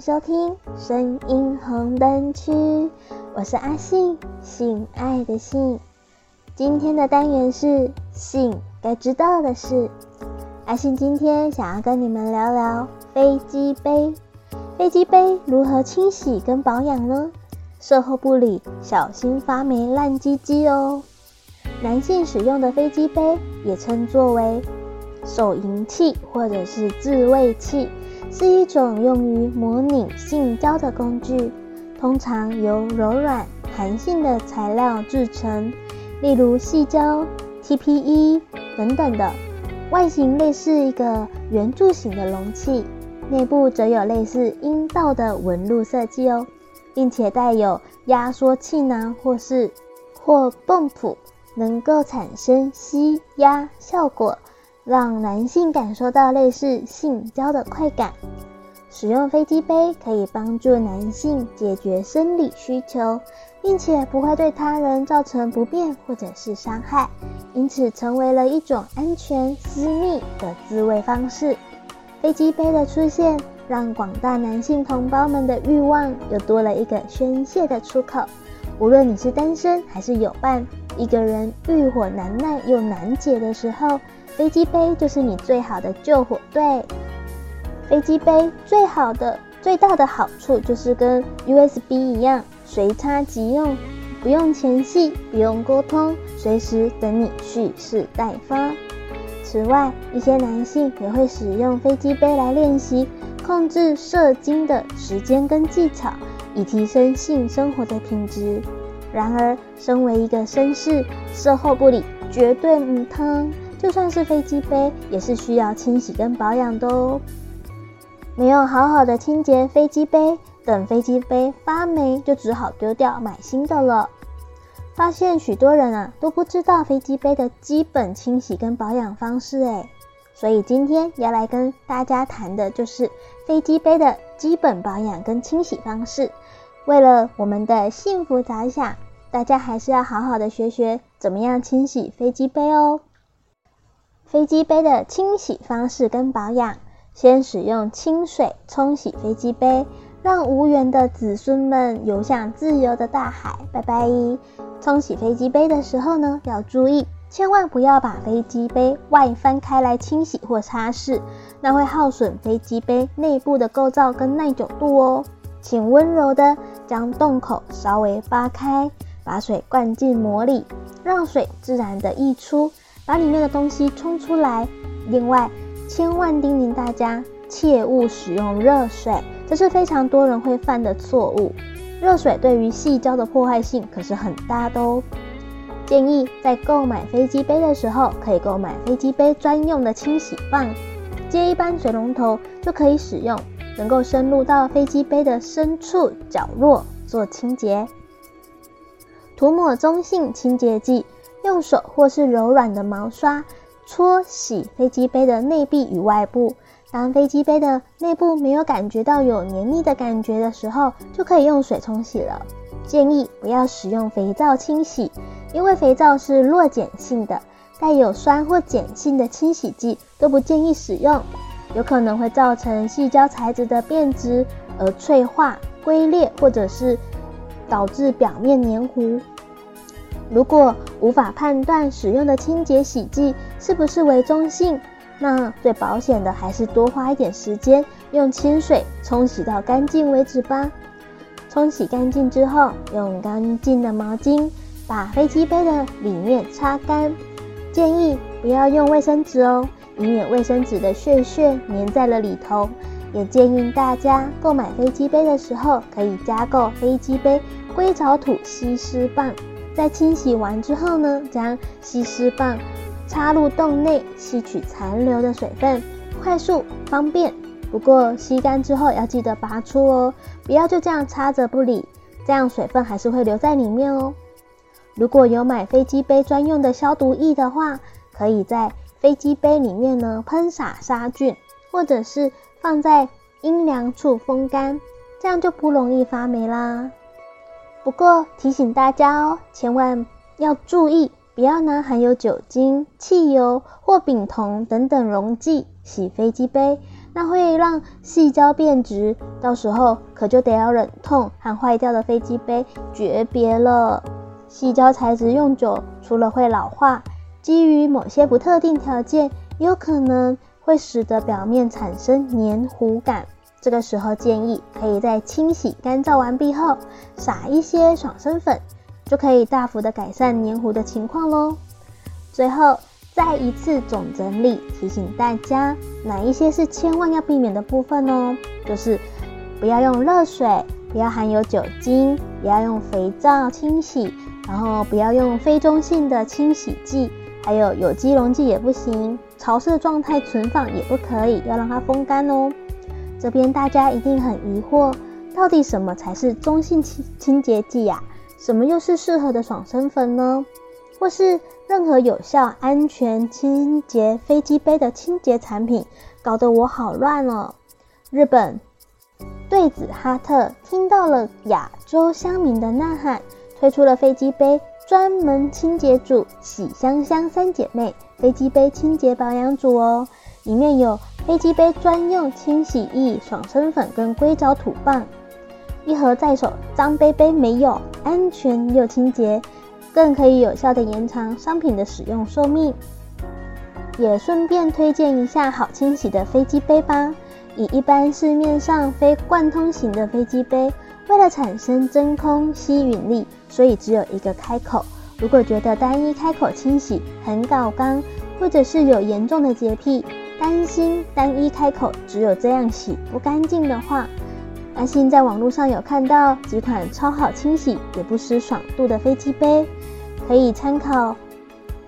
收听声音红灯区，我是阿信，性爱的性。今天的单元是性该知道的事。阿信今天想要跟你们聊聊飞机杯。飞机杯如何清洗跟保养呢？售后不理，小心发霉烂鸡鸡哦。男性使用的飞机杯也称作为手淫器或者是自慰器，是一种用于模拟性交的工具，通常由柔软弹性的材料制成，例如细胶、TPE 等等的，外形类似一个圆柱形的容器，内部则有类似阴道的纹路设计哦，并且带有压缩气囊或是或泵浦。能够产生吸压效果，让男性感受到类似性交的快感。使用飞机杯可以帮助男性解决生理需求，并且不会对他人造成不便或者是伤害，因此成为了一种安全私密的自慰方式。飞机杯的出现，让广大男性同胞们的欲望又多了一个宣泄的出口。无论你是单身还是有伴。一个人欲火难耐又难解的时候，飞机杯就是你最好的救火队。飞机杯最好的、最大的好处就是跟 USB 一样，随插即用，不用前戏，不用沟通，随时等你蓄势待发。此外，一些男性也会使用飞机杯来练习控制射精的时间跟技巧，以提升性生活的品质。然而，身为一个绅士，售后不理绝对唔通。就算是飞机杯，也是需要清洗跟保养的哦。没有好好的清洁飞机杯，等飞机杯发霉，就只好丢掉买新的了。发现许多人啊都不知道飞机杯的基本清洗跟保养方式诶，所以今天要来跟大家谈的就是飞机杯的基本保养跟清洗方式。为了我们的幸福着想。大家还是要好好的学学怎么样清洗飞机杯哦。飞机杯的清洗方式跟保养，先使用清水冲洗飞机杯，让无缘的子孙们游向自由的大海。拜拜。冲洗飞机杯的时候呢，要注意，千万不要把飞机杯外翻开来清洗或擦拭，那会耗损飞机杯内部的构造跟耐久度哦。请温柔的将洞口稍微扒开。把水灌进膜里，让水自然的溢出，把里面的东西冲出来。另外，千万叮咛大家，切勿使用热水，这是非常多人会犯的错误。热水对于细胶的破坏性可是很大的哦。建议在购买飞机杯的时候，可以购买飞机杯专用的清洗棒，接一般水龙头就可以使用，能够深入到飞机杯的深处角落做清洁。涂抹中性清洁剂，用手或是柔软的毛刷搓洗飞机杯的内壁与外部。当飞机杯的内部没有感觉到有黏腻的感觉的时候，就可以用水冲洗了。建议不要使用肥皂清洗，因为肥皂是弱碱性的，带有酸或碱性的清洗剂都不建议使用，有可能会造成细胶材质的变质而脆化、龟裂，或者是。导致表面黏糊。如果无法判断使用的清洁洗剂是不是为中性，那最保险的还是多花一点时间，用清水冲洗到干净为止吧。冲洗干净之后，用干净的毛巾把飞机杯的里面擦干。建议不要用卫生纸哦，以免卫生纸的屑屑粘在了里头。也建议大家购买飞机杯的时候，可以加购飞机杯硅藻土吸湿棒。在清洗完之后呢，将吸湿棒插入洞内，吸取残留的水分，快速方便。不过吸干之后要记得拔出哦，不要就这样插着不理，这样水分还是会留在里面哦。如果有买飞机杯专用的消毒液的话，可以在飞机杯里面呢喷洒杀菌，或者是。放在阴凉处风干，这样就不容易发霉啦。不过提醒大家哦，千万要注意，不要拿含有酒精、汽油或丙酮等等溶剂洗飞机杯，那会让细胶变质，到时候可就得要忍痛和坏掉的飞机杯诀别了。细胶材质用久，除了会老化，基于某些不特定条件，有可能会使得表面产生黏糊感。这个时候建议可以在清洗干燥完毕后，撒一些爽身粉，就可以大幅的改善黏糊的情况喽。最后。再一次总整理，提醒大家哪一些是千万要避免的部分哦，就是不要用热水，不要含有酒精，不要用肥皂清洗，然后不要用非中性的清洗剂，还有有机溶剂也不行，潮湿的状态存放也不可以，要让它风干哦。这边大家一定很疑惑，到底什么才是中性清清洁剂呀？什么又是适合的爽身粉呢？或是任何有效、安全清洁飞机杯的清洁产品，搞得我好乱哦。日本对子哈特听到了亚洲乡民的呐喊，推出了飞机杯专门清洁组——喜香香三姐妹飞机杯清洁保养组哦。里面有飞机杯专用清洗液、爽身粉跟硅藻土棒，一盒在手，脏杯杯没有，安全又清洁。更可以有效地延长商品的使用寿命，也顺便推荐一下好清洗的飞机杯吧。以一般市面上非贯通型的飞机杯，为了产生真空吸引力，所以只有一个开口。如果觉得单一开口清洗很搞刚，或者是有严重的洁癖，担心单一开口只有这样洗不干净的话，阿信在网络上有看到几款超好清洗也不失爽度的飞机杯，可以参考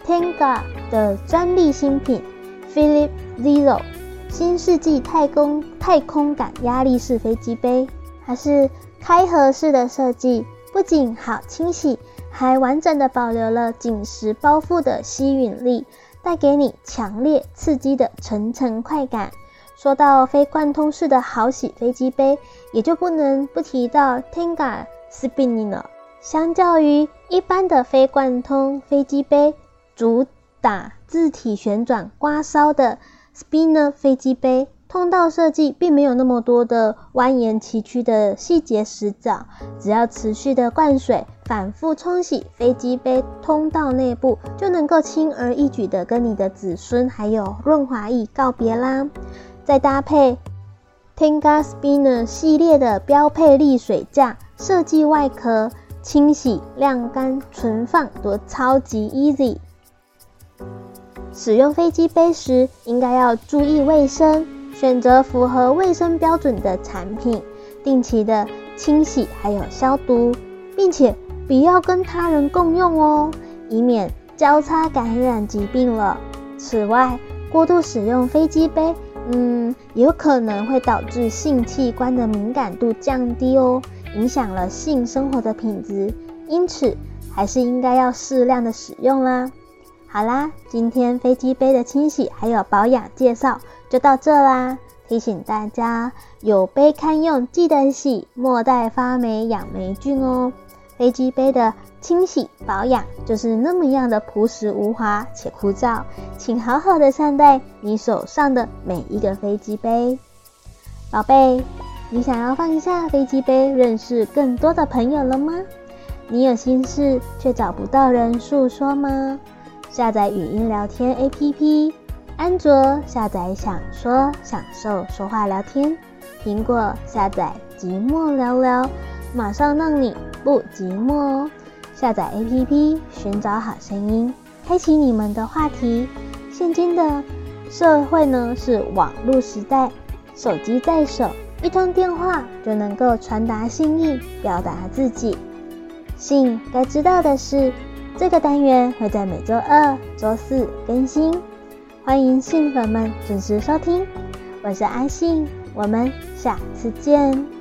Tenga 的专利新品 Philip Zero 新世纪太空太空感压力式飞机杯，它是开合式的设计，不仅好清洗，还完整的保留了紧实包覆的吸吮力，带给你强烈刺激的层层快感。说到非贯通式的好洗飞机杯，也就不能不提到 Tenga Spinning 了。相较于一般的非贯通飞机杯，主打字体旋转刮烧的 Spinner 飞机杯，通道设计并没有那么多的蜿蜒崎岖的细节死角，只要持续的灌水，反复冲洗飞机杯通道内部，就能够轻而易举的跟你的子孙还有润滑液告别啦。再搭配 Tenga Spinner 系列的标配沥水架设计外壳，清洗、晾干、存放都超级 easy。使用飞机杯时，应该要注意卫生，选择符合卫生标准的产品，定期的清洗还有消毒，并且不要跟他人共用哦，以免交叉感染疾病了。此外，过度使用飞机杯。嗯，有可能会导致性器官的敏感度降低哦，影响了性生活的品质，因此还是应该要适量的使用啦。好啦，今天飞机杯的清洗还有保养介绍就到这啦。提醒大家，有杯堪用，记得洗，莫待发霉养霉菌哦。飞机杯的清洗保养就是那么样的朴实无华且枯燥，请好好的善待你手上的每一个飞机杯。宝贝，你想要放下飞机杯，认识更多的朋友了吗？你有心事却找不到人诉说吗？下载语音聊天 APP，安卓下载想说享受说话聊天，苹果下载寂寞聊聊，马上让你。不寂寞哦！下载 APP，寻找好声音，开启你们的话题。现今的社会呢，是网络时代，手机在手，一通电话就能够传达心意，表达自己。信该知道的事，这个单元会在每周二、周四更新，欢迎信粉们准时收听。我是阿信，我们下次见。